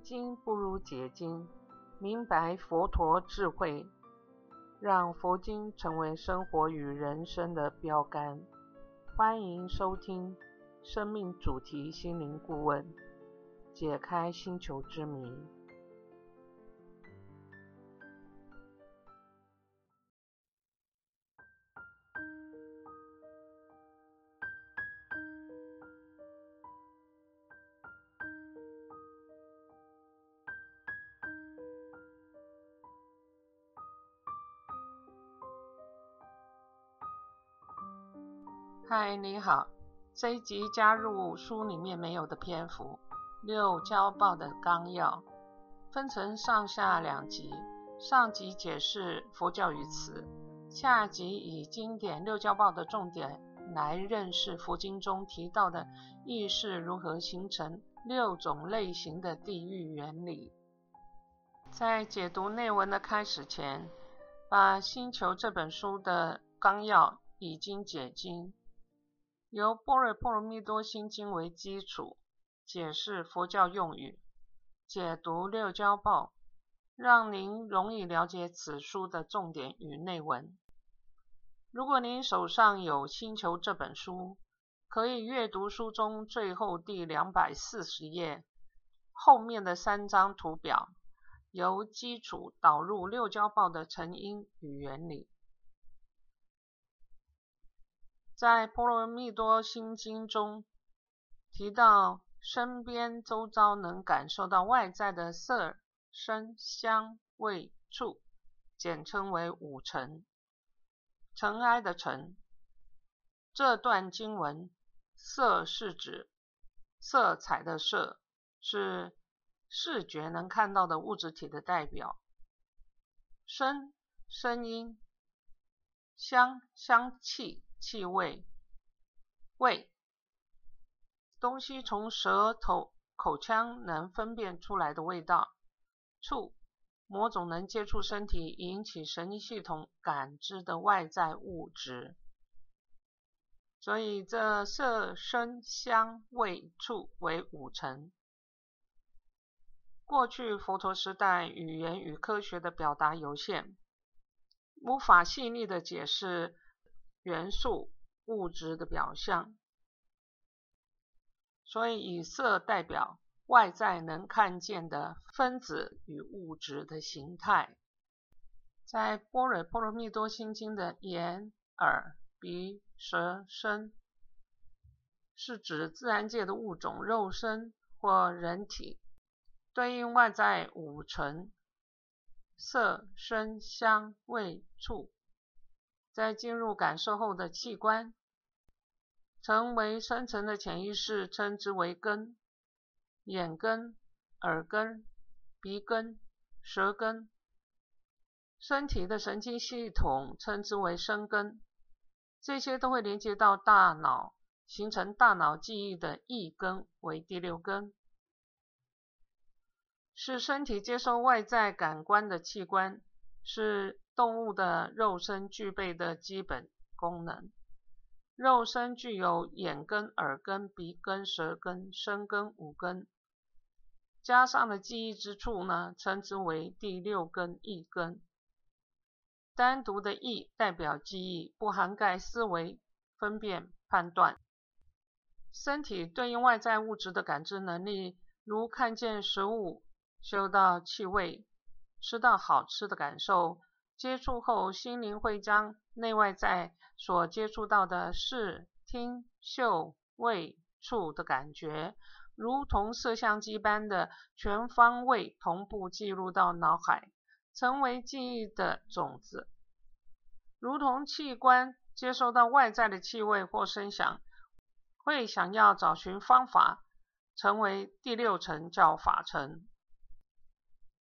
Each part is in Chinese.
经不如解经，明白佛陀智慧，让佛经成为生活与人生的标杆。欢迎收听生命主题心灵顾问，解开星球之谜。嗨，你好。这一集加入书里面没有的篇幅，《六交报》的纲要，分成上下两集。上集解释佛教语词，下集以经典《六交报》的重点来认识佛经中提到的意识如何形成六种类型的地狱原理。在解读内文的开始前，把《星球》这本书的纲要已经解经。由《般若波罗蜜多心经》为基础，解释佛教用语，解读六交报，让您容易了解此书的重点与内文。如果您手上有《星球》这本书，可以阅读书中最后第两百四十页后面的三张图表，由基础导入六交报的成因与原理。在《波罗蜜多心经》中提到，身边周遭能感受到外在的色、声、香、味、触，简称为五尘。尘埃的尘。这段经文，色是指色彩的色，是视觉能看到的物质体的代表。声，声音。香，香气。气味，味，东西从舌头、口腔能分辨出来的味道。触，某种能接触身体、引起神经系统感知的外在物质。所以，这色、声、香、味、触为五尘。过去佛陀时代，语言与科学的表达有限，无法细腻的解释。元素物质的表象，所以以色代表外在能看见的分子与物质的形态。在《波若波罗蜜多心经》的眼、耳、鼻、舌、身，是指自然界的物种、肉身或人体，对应外在五尘：色、声、香、味、触。在进入感受后的器官，成为深层的潜意识，称之为根。眼根、耳根、鼻根、舌根，身体的神经系统称之为生根。这些都会连接到大脑，形成大脑记忆的一根为第六根，是身体接收外在感官的器官，是。动物的肉身具备的基本功能，肉身具有眼根、耳根、鼻根、舌根、身根五根，加上了记忆之处呢，称之为第六根意根。单独的意代表记忆，不涵盖思维、分辨、判断。身体对应外在物质的感知能力，如看见食物、嗅到气味、吃到好吃的感受。接触后，心灵会将内外在所接触到的视、听、嗅、味、触的感觉，如同摄像机般的全方位同步记录到脑海，成为记忆的种子。如同器官接收到外在的气味或声响，会想要找寻方法，成为第六层叫法层。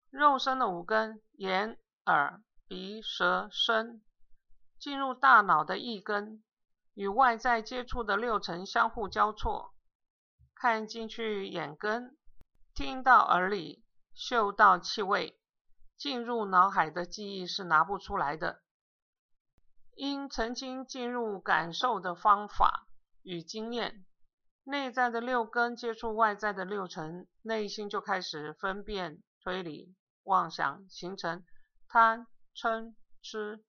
肉身的五根：眼、耳。鼻、舌、身进入大脑的一根，与外在接触的六层相互交错。看进去眼根，听到耳里，嗅到气味，进入脑海的记忆是拿不出来的。因曾经进入感受的方法与经验，内在的六根接触外在的六层，内心就开始分辨、推理、妄想，形成贪、嗔、痴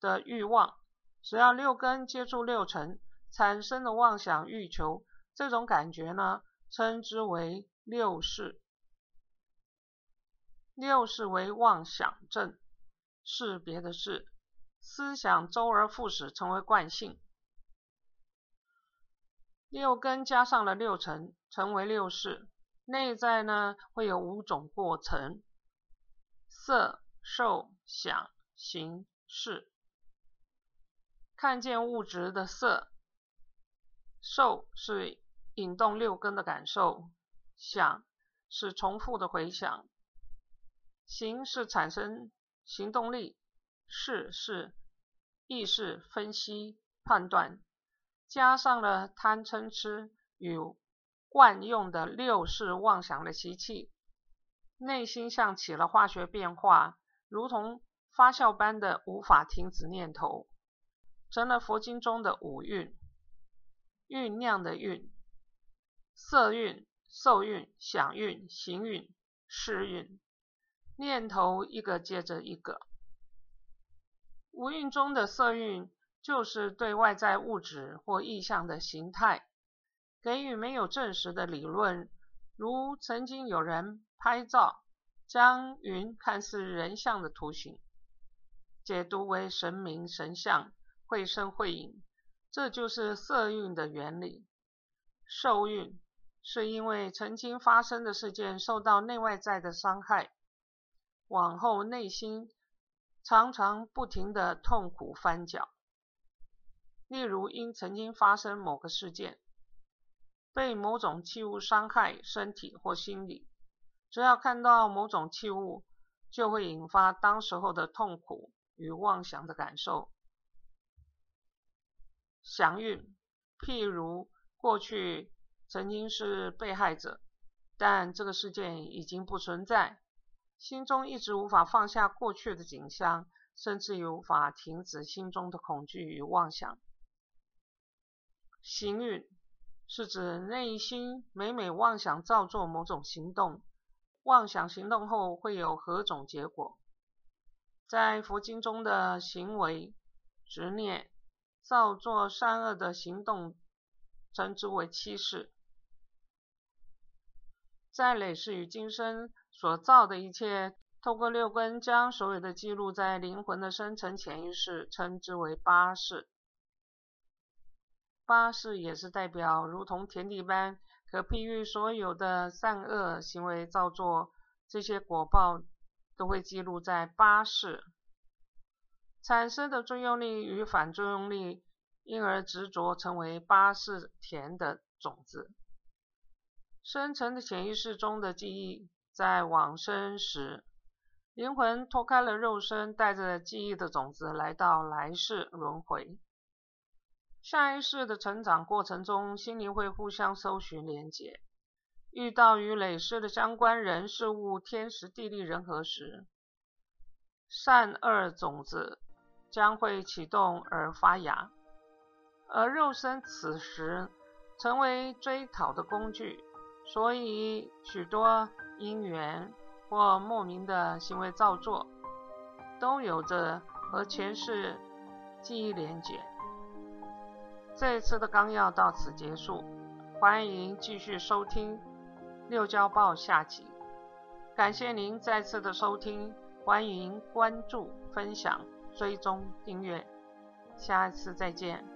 的欲望。只要六根接触六尘，产生的妄想欲求，这种感觉呢，称之为六识。六识为妄想症，是别的是思想周而复始，成为惯性。六根加上了六尘，成为六识。内在呢，会有五种过程：色、受、想、行、识。看见物质的色，受是引动六根的感受，想是重复的回想，行是产生行动力，识是意识分析判断。加上了贪嗔痴与惯用的六识妄想的习气，内心像起了化学变化，如同发酵般的无法停止念头，成了佛经中的五蕴：酝酿的蕴、色蕴、受蕴、想蕴、行蕴、识蕴，念头一个接着一个。五蕴中的色蕴。就是对外在物质或意象的形态给予没有证实的理论，如曾经有人拍照，将云看似人像的图形解读为神明神像，会声会影，这就是色蕴的原理。受蕴是因为曾经发生的事件受到内外在的伤害，往后内心常常不停的痛苦翻搅。例如，因曾经发生某个事件，被某种器物伤害身体或心理，只要看到某种器物，就会引发当时候的痛苦与妄想的感受。祥运，譬如过去曾经是被害者，但这个事件已经不存在，心中一直无法放下过去的景象，甚至无法停止心中的恐惧与妄想。行运是指内心每每妄想造作某种行动，妄想行动后会有何种结果？在佛经中的行为、执念、造作善恶的行动，称之为七事。在累世与今生所造的一切，透过六根将所有的记录在灵魂的深层潜意识，称之为八事。八事也是代表，如同田地般，可譬喻所有的善恶行为造作，这些果报都会记录在八事产生的作用力与反作用力，因而执着成为八事田的种子。深层的潜意识中的记忆，在往生时，灵魂脱开了肉身，带着记忆的种子来到来世轮回。下一世的成长过程中，心灵会互相搜寻连接。遇到与累世的相关人事物、天时地利人和时，善恶种子将会启动而发芽，而肉身此时成为追讨的工具。所以，许多因缘或莫名的行为造作，都有着和前世记忆连结。这一次的纲要到此结束，欢迎继续收听《六交报》下集。感谢您再次的收听，欢迎关注、分享、追踪、订阅，下一次再见。